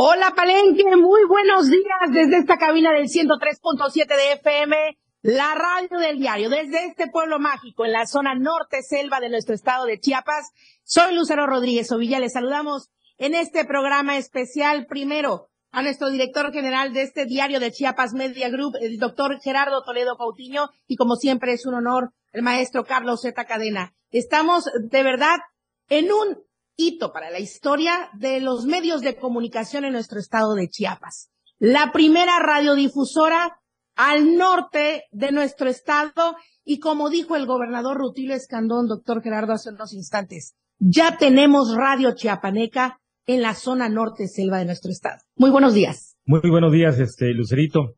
Hola Palenque, muy buenos días desde esta cabina del 103.7 de FM, la radio del diario, desde este pueblo mágico en la zona norte selva de nuestro estado de Chiapas. Soy Lucero Rodríguez Ovilla, les saludamos en este programa especial primero a nuestro director general de este diario de Chiapas Media Group, el doctor Gerardo Toledo Cautiño, y como siempre es un honor, el maestro Carlos Z. Cadena. Estamos de verdad en un hito para la historia de los medios de comunicación en nuestro estado de Chiapas. La primera radiodifusora al norte de nuestro estado y como dijo el gobernador Rutilio Escandón, doctor Gerardo, hace unos instantes, ya tenemos radio chiapaneca en la zona norte selva de nuestro estado. Muy buenos días. Muy buenos días, este Lucerito,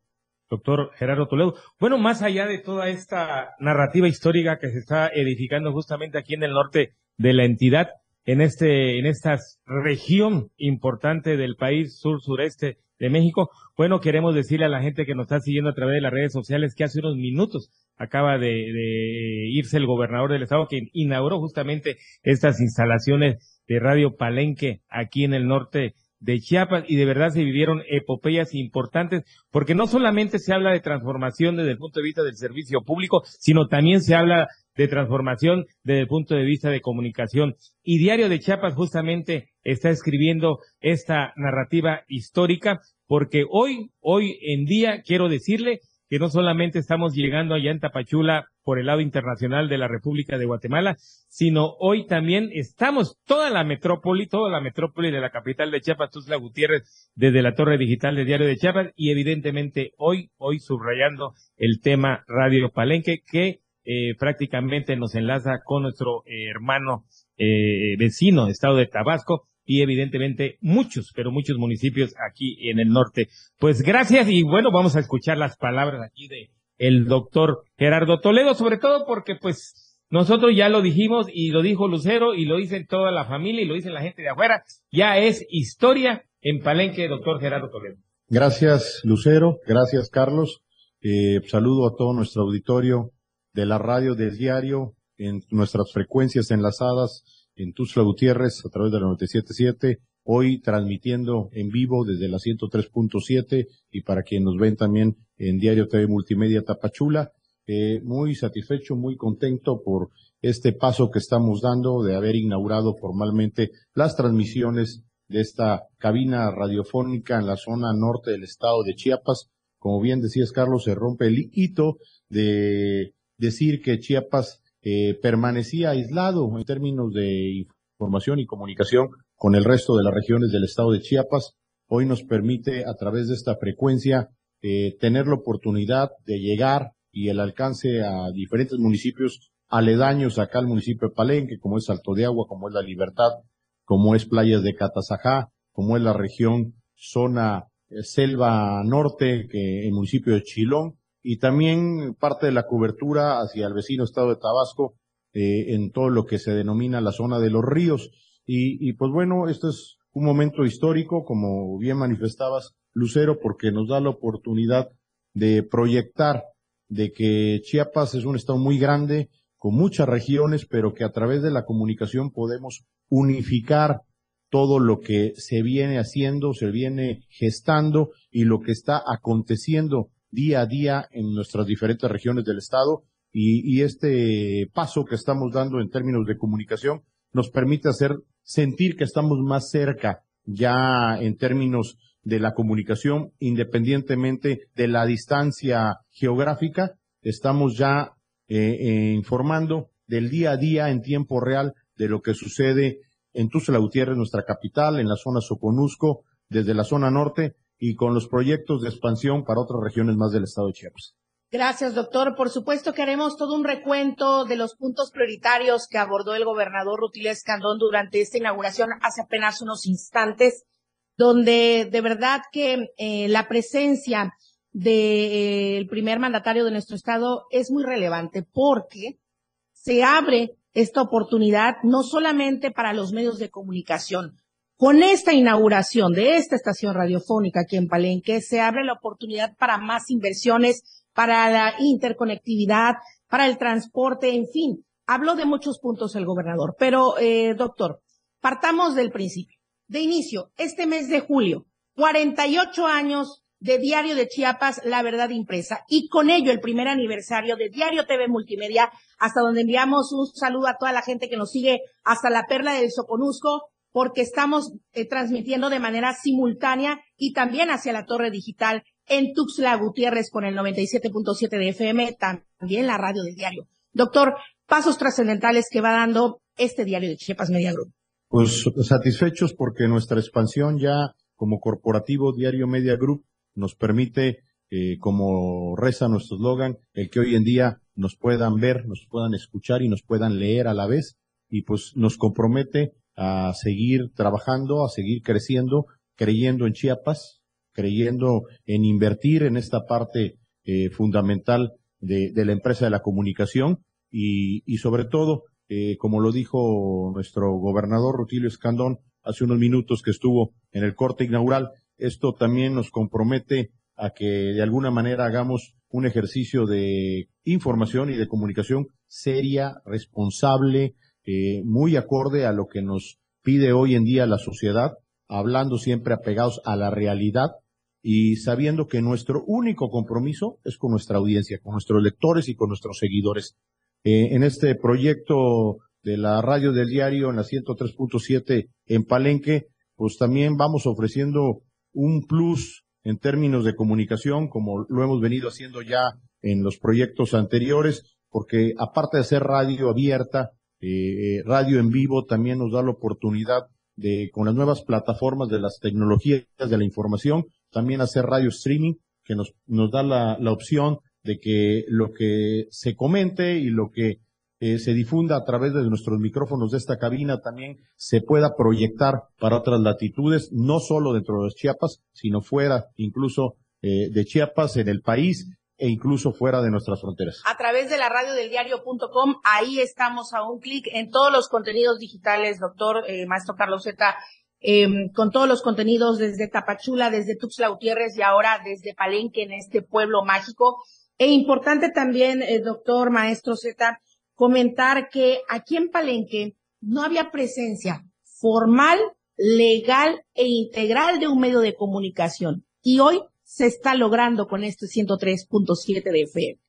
doctor Gerardo Toledo. Bueno, más allá de toda esta narrativa histórica que se está edificando justamente aquí en el norte de la entidad, en este, en esta región importante del país sur-sureste de México. Bueno, queremos decirle a la gente que nos está siguiendo a través de las redes sociales que hace unos minutos acaba de, de irse el gobernador del estado que inauguró justamente estas instalaciones de Radio Palenque aquí en el norte de Chiapas y de verdad se vivieron epopeyas importantes porque no solamente se habla de transformación desde el punto de vista del servicio público, sino también se habla de transformación desde el punto de vista de comunicación. Y Diario de Chiapas justamente está escribiendo esta narrativa histórica porque hoy, hoy en día, quiero decirle que no solamente estamos llegando allá en Tapachula por el lado internacional de la República de Guatemala, sino hoy también estamos toda la metrópoli, toda la metrópoli de la capital de Chiapas, Tuzla Gutiérrez, desde la torre digital de Diario de Chiapas y evidentemente hoy, hoy subrayando el tema Radio Palenque que eh, prácticamente nos enlaza con nuestro eh, hermano eh, vecino, estado de Tabasco, y evidentemente muchos, pero muchos municipios aquí en el norte. Pues gracias y bueno, vamos a escuchar las palabras aquí de el doctor Gerardo Toledo, sobre todo porque pues nosotros ya lo dijimos y lo dijo Lucero y lo dice toda la familia y lo dice la gente de afuera, ya es historia en Palenque, doctor Gerardo Toledo. Gracias Lucero, gracias Carlos, saludo a todo nuestro auditorio de la radio del diario en nuestras frecuencias enlazadas en Tuzla Gutiérrez a través de la 97.7, hoy transmitiendo en vivo desde la 103.7 y para quien nos ven también en Diario TV Multimedia Tapachula. Eh, muy satisfecho, muy contento por este paso que estamos dando de haber inaugurado formalmente las transmisiones de esta cabina radiofónica en la zona norte del estado de Chiapas. Como bien decías, Carlos, se rompe el hito de decir que Chiapas eh, permanecía aislado en términos de información y comunicación con el resto de las regiones del estado de Chiapas. Hoy nos permite a través de esta frecuencia eh, tener la oportunidad de llegar y el alcance a diferentes municipios aledaños acá al municipio de Palenque, como es Salto de Agua, como es La Libertad, como es Playas de Catazajá, como es la región zona eh, selva norte, que el municipio de Chilón, y también parte de la cobertura hacia el vecino estado de Tabasco eh, en todo lo que se denomina la zona de los ríos. Y, y pues bueno, esto es un momento histórico, como bien manifestabas, Lucero, porque nos da la oportunidad de proyectar de que Chiapas es un estado muy grande, con muchas regiones, pero que a través de la comunicación podemos unificar todo lo que se viene haciendo, se viene gestando y lo que está aconteciendo día a día en nuestras diferentes regiones del estado y, este paso que estamos dando en términos de comunicación nos permite hacer sentir que estamos más cerca ya en términos de la comunicación, independientemente de la distancia geográfica, estamos ya eh, eh, informando del día a día en tiempo real de lo que sucede en Tuzla Gutiérrez, nuestra capital, en la zona Soconusco, desde la zona norte, y con los proyectos de expansión para otras regiones más del estado de Chiapas. Gracias, doctor. Por supuesto que haremos todo un recuento de los puntos prioritarios que abordó el gobernador Rutilio Escandón durante esta inauguración hace apenas unos instantes, donde de verdad que eh, la presencia del primer mandatario de nuestro estado es muy relevante porque se abre esta oportunidad no solamente para los medios de comunicación, con esta inauguración de esta estación radiofónica aquí en Palenque, se abre la oportunidad para más inversiones, para la interconectividad, para el transporte, en fin. Habló de muchos puntos el gobernador, pero, eh, doctor, partamos del principio. De inicio, este mes de julio, 48 años de Diario de Chiapas, La Verdad Impresa, y con ello el primer aniversario de Diario TV Multimedia, hasta donde enviamos un saludo a toda la gente que nos sigue hasta la Perla del Soconusco, porque estamos eh, transmitiendo de manera simultánea y también hacia la torre digital en Tuxtla Gutiérrez con el 97.7 de FM, también la radio del diario. Doctor, pasos trascendentales que va dando este diario de Chiapas Media Group. Pues satisfechos porque nuestra expansión ya como corporativo Diario Media Group nos permite, eh, como reza nuestro eslogan, el que hoy en día nos puedan ver, nos puedan escuchar y nos puedan leer a la vez y pues nos compromete a seguir trabajando, a seguir creciendo, creyendo en Chiapas, creyendo en invertir en esta parte eh, fundamental de, la empresa de la comunicación y, sobre todo, eh, como lo dijo nuestro gobernador Rutilio Escandón hace unos minutos que estuvo en el corte inaugural, esto también nos compromete a que de alguna manera hagamos un ejercicio de información y de comunicación seria, responsable, eh, muy acorde a lo que nos pide hoy en día la sociedad, hablando siempre apegados a la realidad y sabiendo que nuestro único compromiso es con nuestra audiencia, con nuestros lectores y con nuestros seguidores. Eh, en este proyecto de la radio del diario en la 103.7 en Palenque, pues también vamos ofreciendo un plus en términos de comunicación, como lo hemos venido haciendo ya en los proyectos anteriores, porque aparte de ser radio abierta, eh, eh, radio en vivo también nos da la oportunidad de, con las nuevas plataformas de las tecnologías de la información, también hacer radio streaming, que nos, nos da la, la opción de que lo que se comente y lo que eh, se difunda a través de nuestros micrófonos de esta cabina también se pueda proyectar para otras latitudes, no solo dentro de Chiapas, sino fuera incluso eh, de Chiapas, en el país e incluso fuera de nuestras fronteras. A través de la radio del diario.com, ahí estamos a un clic en todos los contenidos digitales, doctor eh, maestro Carlos Zeta, em, con todos los contenidos desde Tapachula, desde Tuxtla Gutiérrez y ahora desde Palenque en este pueblo mágico. E importante también, eh, doctor maestro Zeta, comentar que aquí en Palenque no había presencia formal, legal e integral de un medio de comunicación. Y hoy se está logrando con este 103.7 de FM.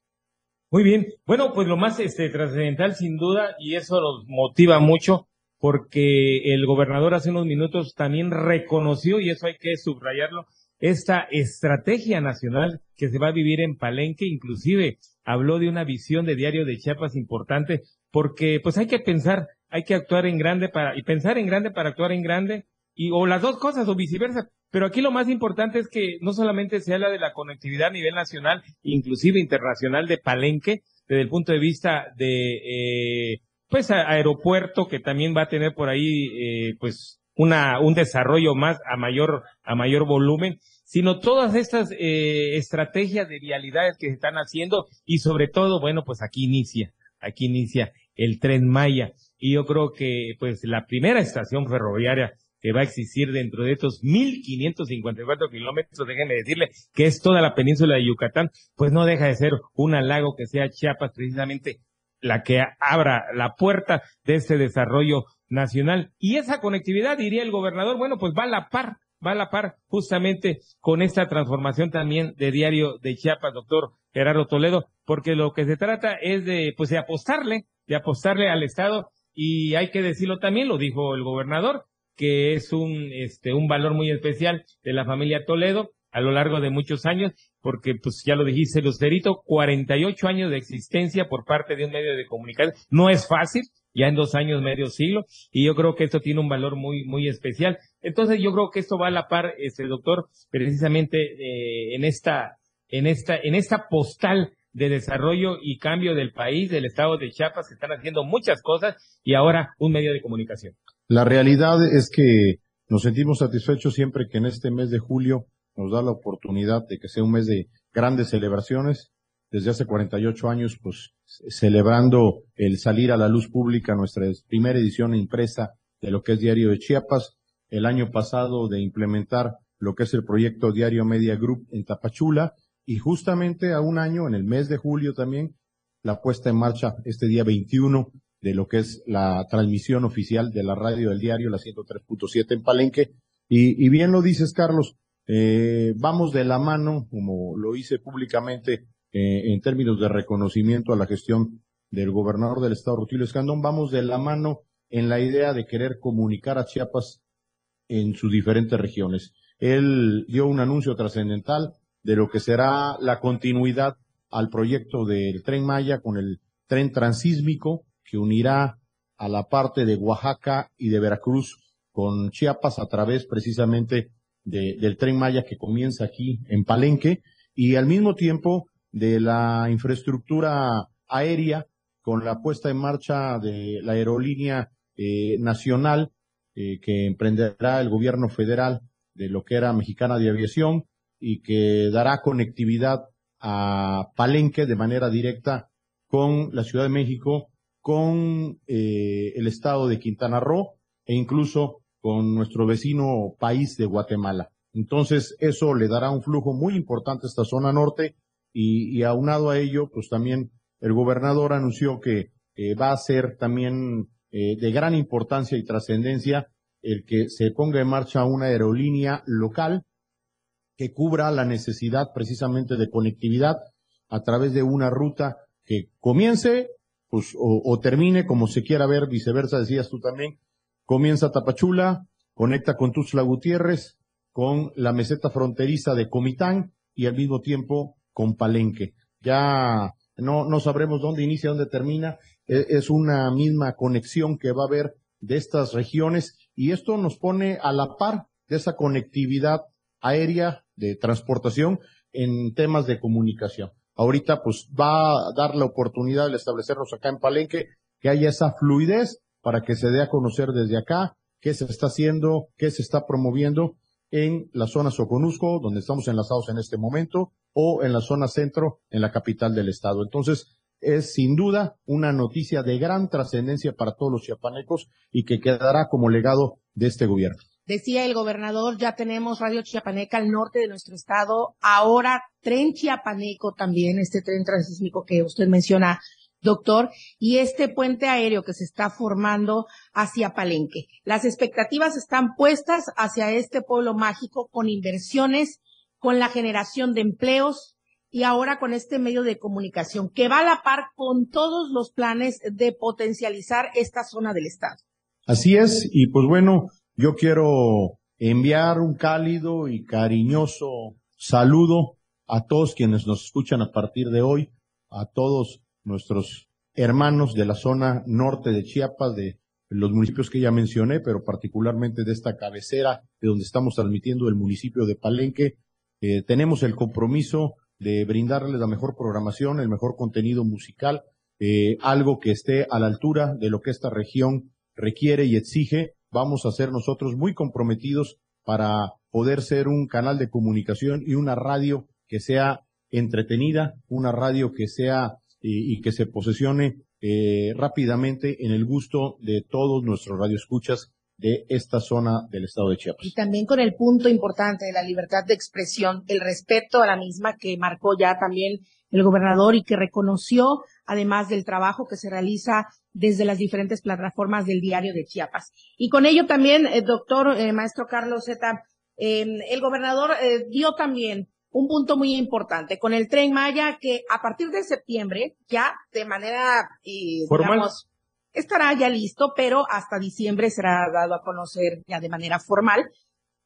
Muy bien. Bueno, pues lo más este, trascendental sin duda, y eso nos motiva mucho, porque el gobernador hace unos minutos también reconoció, y eso hay que subrayarlo, esta estrategia nacional que se va a vivir en Palenque, inclusive habló de una visión de diario de Chiapas importante, porque pues hay que pensar, hay que actuar en grande para, y pensar en grande para actuar en grande, y, o las dos cosas, o viceversa. Pero aquí lo más importante es que no solamente se habla de la conectividad a nivel nacional, inclusive internacional de Palenque, desde el punto de vista de, eh, pues, aeropuerto, que también va a tener por ahí, eh, pues, una, un desarrollo más a mayor, a mayor volumen, sino todas estas eh, estrategias de vialidades que se están haciendo y sobre todo, bueno, pues aquí inicia, aquí inicia el tren Maya. Y yo creo que, pues, la primera estación ferroviaria que va a existir dentro de estos 1.554 kilómetros, déjenme decirle que es toda la península de Yucatán, pues no deja de ser un halago que sea Chiapas precisamente la que abra la puerta de este desarrollo nacional. Y esa conectividad, diría el gobernador, bueno, pues va a la par, va a la par justamente con esta transformación también de diario de Chiapas, doctor Gerardo Toledo, porque lo que se trata es de, pues de apostarle, de apostarle al Estado y hay que decirlo también, lo dijo el gobernador, que es un, este, un valor muy especial de la familia Toledo a lo largo de muchos años, porque pues ya lo dijiste, Lucerito, 48 años de existencia por parte de un medio de comunicación. No es fácil, ya en dos años, medio siglo, y yo creo que esto tiene un valor muy, muy especial. Entonces yo creo que esto va a la par, este doctor, precisamente eh, en esta, en esta, en esta postal de desarrollo y cambio del país, del estado de Chiapas, están haciendo muchas cosas y ahora un medio de comunicación. La realidad es que nos sentimos satisfechos siempre que en este mes de julio nos da la oportunidad de que sea un mes de grandes celebraciones. Desde hace 48 años, pues celebrando el salir a la luz pública, nuestra primera edición impresa de lo que es Diario de Chiapas. El año pasado de implementar lo que es el proyecto Diario Media Group en Tapachula. Y justamente a un año, en el mes de julio también, la puesta en marcha este día 21 de lo que es la transmisión oficial de la radio del diario, la 103.7 en Palenque. Y, y bien lo dices, Carlos, eh, vamos de la mano, como lo hice públicamente eh, en términos de reconocimiento a la gestión del gobernador del estado, Rutilio Escandón, vamos de la mano en la idea de querer comunicar a Chiapas en sus diferentes regiones. Él dio un anuncio trascendental de lo que será la continuidad al proyecto del tren Maya con el tren transísmico que unirá a la parte de Oaxaca y de Veracruz con Chiapas a través precisamente del tren Maya que comienza aquí en Palenque y al mismo tiempo de la infraestructura aérea con la puesta en marcha de la aerolínea eh, nacional eh, que emprenderá el gobierno federal de lo que era Mexicana de Aviación y que dará conectividad a Palenque de manera directa con la Ciudad de México, con eh, el estado de Quintana Roo e incluso con nuestro vecino país de Guatemala. Entonces, eso le dará un flujo muy importante a esta zona norte y, y aunado a ello, pues también el gobernador anunció que va a ser también eh, de gran importancia y trascendencia el que se ponga en marcha una aerolínea local que cubra la necesidad precisamente de conectividad a través de una ruta que comience pues, o, termine como se quiera ver, viceversa, decías tú también, comienza Tapachula, conecta con Tuxtla Gutiérrez, con la meseta fronteriza de Comitán y al mismo tiempo con Palenque. Ya no, no sabremos dónde inicia, dónde termina, e, es una misma conexión que va a haber de estas regiones y esto nos pone a la par de esa conectividad aérea de transportación en temas de comunicación. Ahorita pues va a dar la oportunidad de establecernos acá en Palenque, que haya esa fluidez para que se dé a conocer desde acá qué se está haciendo, qué se está promoviendo en la zona Soconusco, donde estamos enlazados en este momento, o en la zona centro, en la capital del estado. Entonces, es sin duda una noticia de gran trascendencia para todos los chiapanecos y que quedará como legado de este gobierno. Decía el gobernador, ya tenemos Radio Chiapaneca al norte de nuestro estado, ahora tren chiapaneco también, este tren transísmico que usted menciona, doctor, y este puente aéreo que se está formando hacia Palenque. Las expectativas están puestas hacia este pueblo mágico con inversiones, con la generación de empleos, y ahora con este medio de comunicación que va a la par con todos los planes de potencializar esta zona del Estado. Así es, y pues bueno, yo quiero enviar un cálido y cariñoso saludo a todos quienes nos escuchan a partir de hoy, a todos nuestros hermanos de la zona norte de Chiapas, de los municipios que ya mencioné, pero particularmente de esta cabecera de donde estamos transmitiendo el municipio de Palenque. Eh, tenemos el compromiso de brindarles la mejor programación, el mejor contenido musical, eh, algo que esté a la altura de lo que esta región requiere y exige. Vamos a ser nosotros muy comprometidos para poder ser un canal de comunicación y una radio que sea entretenida, una radio que sea y, que se posesione eh, rápidamente en el gusto de todos nuestros radioescuchas de esta zona del estado de Chiapas. Y también con el punto importante de la libertad de expresión, el respeto a la misma que marcó ya también el gobernador y que reconoció, además del trabajo que se realiza desde las diferentes plataformas del diario de Chiapas. Y con ello también, el eh, doctor eh, maestro Carlos Zeta, em, el gobernador eh, dio también un punto muy importante con el tren Maya que a partir de septiembre ya de manera digamos estará ya listo, pero hasta diciembre será dado a conocer ya de manera formal.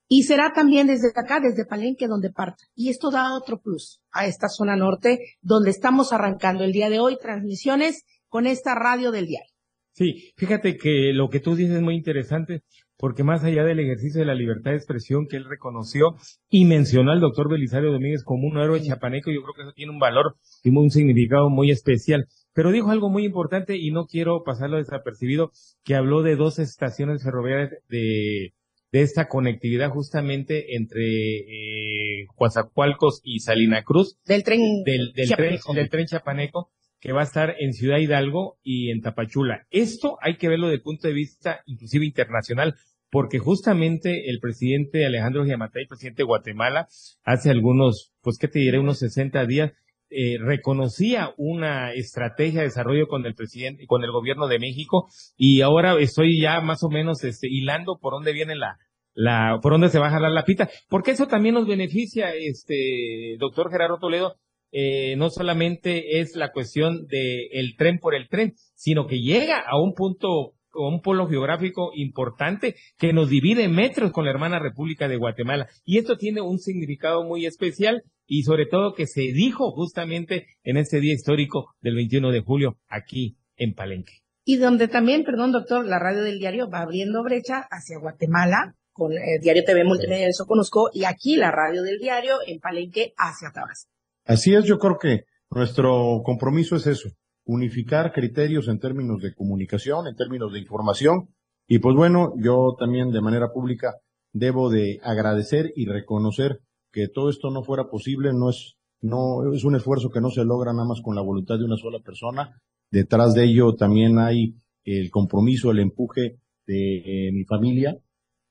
Y será también desde acá, desde Palenque, donde parta. Y esto da otro plus a esta zona norte, donde estamos arrancando el día de hoy transmisiones con esta radio del diario. Sí, fíjate que lo que tú dices es muy interesante, porque más allá del ejercicio de la libertad de expresión que él reconoció y mencionó al doctor Belisario Domínguez como un héroe chapaneco, yo creo que eso tiene un valor y un significado muy especial. Pero dijo algo muy importante y no quiero pasarlo desapercibido, que habló de dos estaciones ferroviarias de, de esta conectividad justamente entre eh, Coatzacoalcos y Salina Cruz. Del tren del, del tren, del tren chapaneco que va a estar en Ciudad Hidalgo y en Tapachula. Esto hay que verlo desde el punto de vista inclusive internacional, porque justamente el presidente Alejandro Giamatay, presidente de Guatemala, hace algunos, pues qué te diré, unos 60 días, eh, reconocía una estrategia de desarrollo con el presidente, con el gobierno de México y ahora estoy ya más o menos este, hilando por dónde viene la, la, por dónde se va a jalar la pita, porque eso también nos beneficia, este, doctor Gerardo Toledo, eh, no solamente es la cuestión del el tren por el tren, sino que llega a un punto un polo geográfico importante que nos divide metros con la hermana República de Guatemala. Y esto tiene un significado muy especial y sobre todo que se dijo justamente en este día histórico del 21 de julio aquí en Palenque. Y donde también, perdón doctor, la radio del diario va abriendo brecha hacia Guatemala con el diario TV Multimedia, eso conozco, y aquí la radio del diario en Palenque hacia Tabasco. Así es, yo creo que nuestro compromiso es eso, unificar criterios en términos de comunicación, en términos de información. Y pues bueno, yo también de manera pública debo de agradecer y reconocer que todo esto no fuera posible, no es, no, es un esfuerzo que no se logra nada más con la voluntad de una sola persona. Detrás de ello también hay el compromiso, el empuje de eh, mi familia.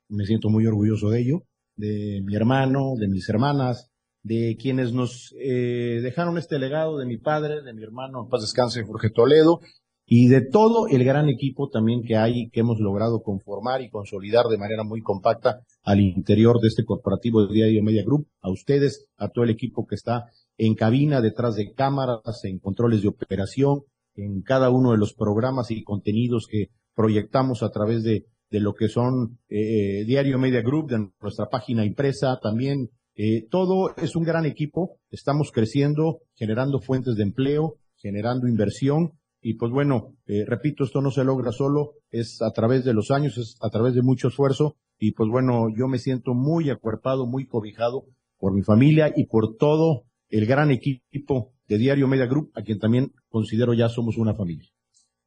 Me siento muy orgulloso de ello, de mi hermano, de mis hermanas, de quienes nos eh, dejaron este legado de mi padre, de mi hermano, paz descanse, Jorge Toledo, y de todo el gran equipo también que hay, que hemos logrado conformar y consolidar de manera muy compacta al interior de este corporativo de Diario Media Group, a ustedes, a todo el equipo que está en cabina, detrás de cámaras, en controles de operación, en cada uno de los programas y contenidos que proyectamos a través de, lo que son eh, Diario Media Group, de nuestra página impresa, también. Eh, todo es un gran equipo, estamos creciendo, generando fuentes de empleo, generando inversión y pues bueno, eh, repito, esto no se logra solo, es a través de los años, es a través de mucho esfuerzo y pues bueno, yo me siento muy acuerpado, muy cobijado por mi familia y por todo el gran equipo de Diario Media Group, a quien también considero ya somos una familia.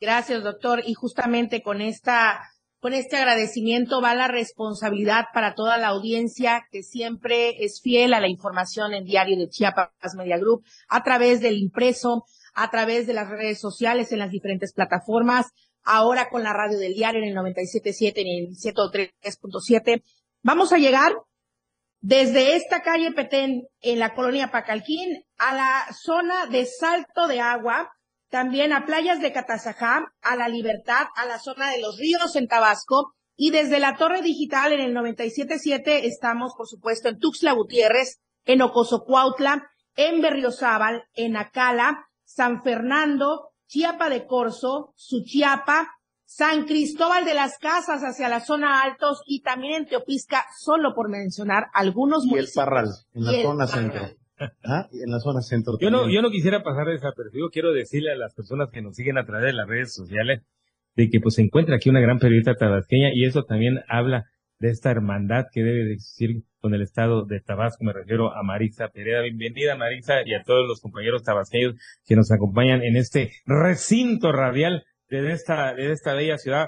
Gracias, doctor. Y justamente con esta con este agradecimiento va la responsabilidad para toda la audiencia que siempre es fiel a la información en Diario de Chiapas Media Group a través del impreso, a través de las redes sociales en las diferentes plataformas, ahora con la radio del diario en el 97.7, en el 103.7. Vamos a llegar desde esta calle Petén en la colonia Pacalquín a la zona de Salto de Agua, también a playas de Catazajá, a La Libertad, a la zona de los ríos en Tabasco, y desde la Torre Digital en el 97.7 estamos, por supuesto, en Tuxtla Gutiérrez, en Ocosocuautla, en Berriozábal, en Acala, San Fernando, Chiapa de Corzo, Suchiapa, San Cristóbal de las Casas hacia la zona altos y también en Teopisca, solo por mencionar algunos y el Parral, en la zona centro. ¿Ah? En la zona centro. Yo no, yo no quisiera pasar desapercibido. Quiero decirle a las personas que nos siguen a través de las redes sociales de que pues se encuentra aquí una gran periodista tabasqueña y eso también habla de esta hermandad que debe de existir con el estado de Tabasco. Me refiero a Marisa Pereira. Bienvenida Marisa y a todos los compañeros tabasqueños que nos acompañan en este recinto radial de esta, de esta bella ciudad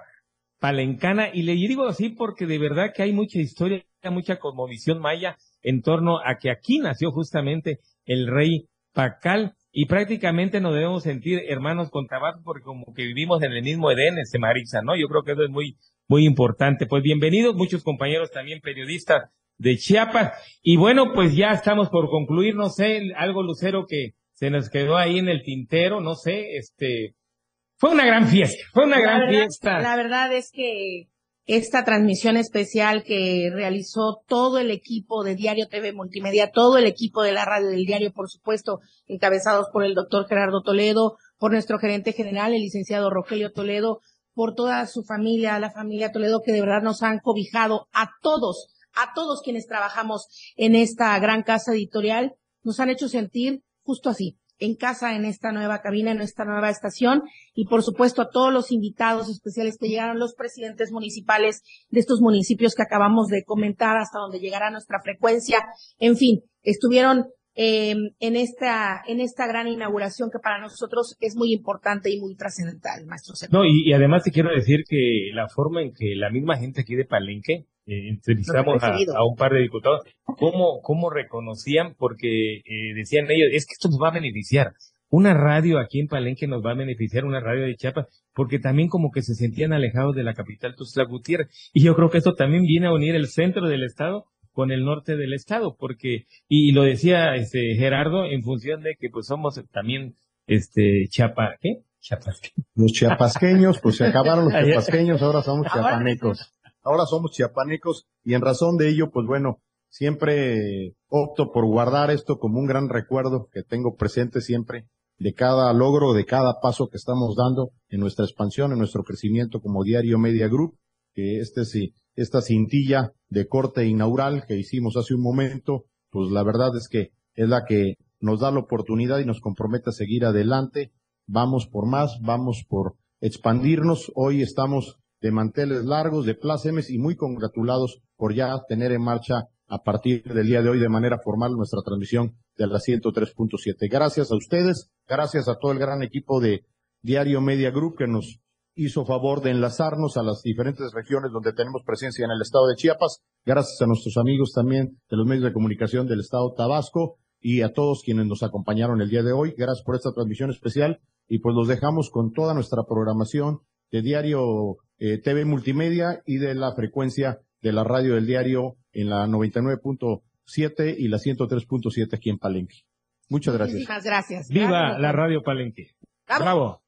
palencana. Y le digo así porque de verdad que hay mucha historia, mucha cosmovisión maya en torno a que aquí nació justamente el rey Pacal y prácticamente nos debemos sentir hermanos con Tabasco porque como que vivimos en el mismo Edén, este Marisa, ¿no? Yo creo que eso es muy, muy importante. Pues bienvenidos muchos compañeros también periodistas de Chiapas. Y bueno, pues ya estamos por concluir, no sé, algo lucero que se nos quedó ahí en el tintero, no sé, este, fue una gran fiesta, fue una gran fiesta. La verdad es que esta transmisión especial que realizó todo el equipo de Diario TV Multimedia, todo el equipo de la radio del diario, por supuesto, encabezados por el doctor Gerardo Toledo, por nuestro gerente general, el licenciado Rogelio Toledo, por toda su familia, la familia Toledo, que de verdad nos han cobijado a todos, a todos quienes trabajamos en esta gran casa editorial, nos han hecho sentir justo así, en casa en esta nueva cabina, en esta nueva estación y por supuesto a todos los invitados especiales que llegaron, los presidentes municipales de estos municipios que acabamos de comentar hasta donde llegará nuestra frecuencia. En fin, estuvieron eh, en esta en esta gran inauguración que para nosotros es muy importante y muy trascendental, maestro. No, y, además te quiero decir que la forma en que la misma gente aquí de Palenque eh, entrevistamos a, un par de diputados, cómo, cómo reconocían, porque eh, decían ellos, es que esto nos va a beneficiar. Una radio aquí en Palenque nos va a beneficiar, una radio de Chiapas, porque también como que se sentían alejados de la capital Tuxtla Gutiérrez. Y yo creo que esto también viene a unir el centro del estado con el norte del estado, porque, y lo decía este Gerardo, en función de que pues somos también este Chiapa, ¿qué? Chiapasqueños. Los chiapasqueños, pues se acabaron los chiapasqueños, ahora somos chiapanecos. Ahora somos chiapanecos y en razón de ello, pues bueno, siempre opto por guardar esto como un gran recuerdo que tengo presente siempre de cada logro, de cada paso que estamos dando en nuestra expansión, en nuestro crecimiento como Diario Media Group, que este sí, esta cintilla de corte inaugural que hicimos hace un momento, pues la verdad es que es la que nos da la oportunidad y nos compromete a seguir adelante. Vamos por más, vamos por expandirnos. Hoy estamos de manteles largos, de plácemes y muy congratulados por ya tener en marcha a partir del día de hoy de manera formal nuestra transmisión de la 103.7. Gracias a ustedes, gracias a todo el gran equipo de Diario Media Group que nos hizo favor de enlazarnos a las diferentes regiones donde tenemos presencia en el estado de Chiapas, gracias a nuestros amigos también de los medios de comunicación del estado Tabasco y a todos quienes nos acompañaron el día de hoy. Gracias por esta transmisión especial y pues los dejamos con toda nuestra programación de Diario eh, TV Multimedia y de la frecuencia de la radio del diario en la 99.7 y la 103.7 aquí en Palenque. Muchas gracias. Muchas gracias. Viva Gracias, la radio Palenque. Bravo.